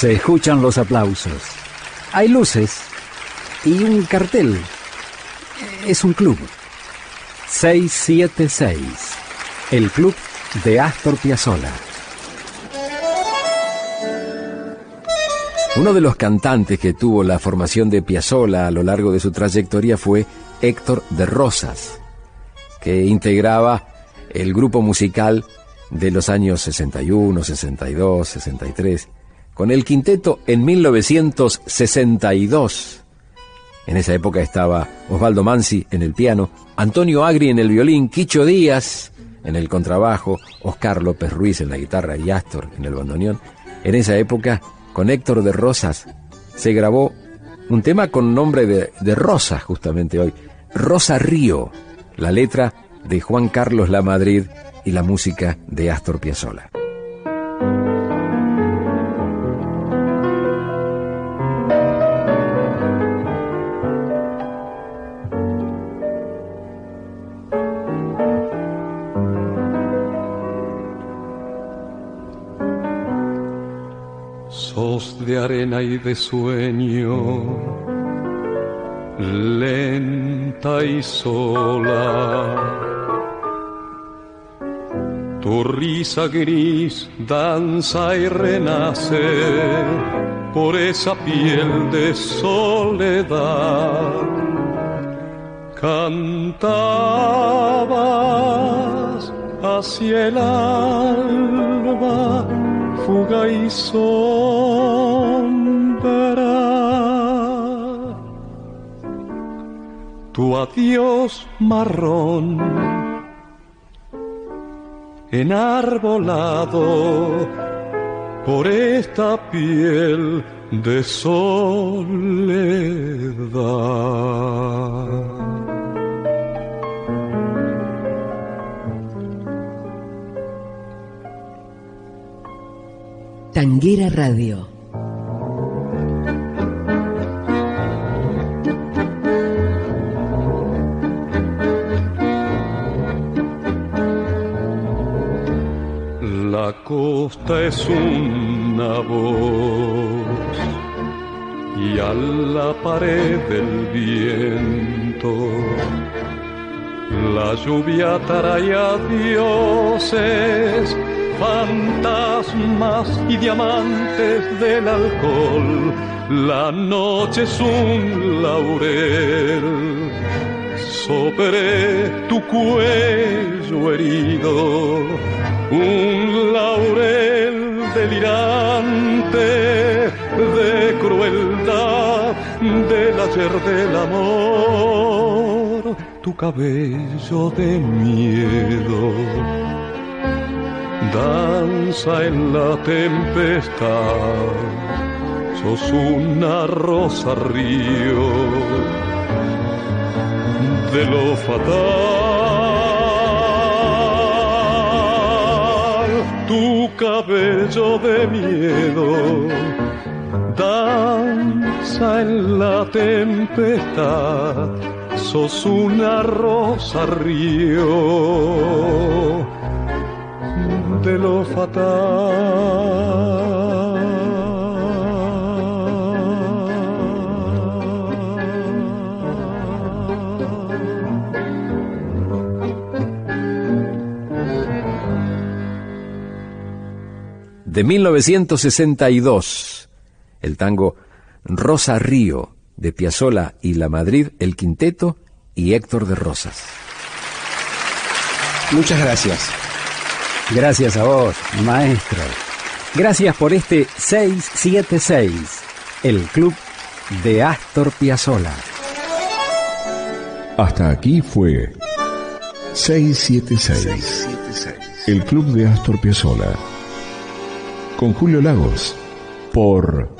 Se escuchan los aplausos. Hay luces y un cartel. Es un club. 676. El club de Astor Piazzolla. Uno de los cantantes que tuvo la formación de Piazzolla a lo largo de su trayectoria fue Héctor de Rosas, que integraba el grupo musical de los años 61, 62, 63, con el quinteto en 1962. En esa época estaba Osvaldo Mansi en el piano, Antonio Agri en el violín, Quicho Díaz en el contrabajo, Oscar López Ruiz en la guitarra y Astor en el bandoneón. En esa época, con Héctor de Rosas, se grabó un tema con nombre de, de Rosa, justamente hoy, Rosa Río, la letra de Juan Carlos La Madrid y la música de Astor Piazzolla. Sos de arena y de sueño, lenta y sola tu risa gris danza y renace por esa piel de soledad. Cantabas hacia el alba, fuga y sombra. Tu adiós marrón enarbolado por esta piel de soledad. Tanguera Radio. La costa es una voz y a la pared del viento la lluvia trae a dioses, fantasmas y diamantes del alcohol. La noche es un laurel sobre tu cuello herido un laurel delirante de crueldad del ayer del amor, tu cabello de miedo. Danza en la tempestad, sos una rosa río. De lo fatal tu cabello de miedo. Danza en la tempestad, sos una rosa río de lo fatal. de 1962, el tango Rosa Río de Piazzola y La Madrid, El Quinteto y Héctor de Rosas. Muchas gracias. Gracias a vos, maestro. Gracias por este 676, el club de Astor Piazzolla. Hasta aquí fue 676, el club de Astor Piazzolla con Julio Lagos por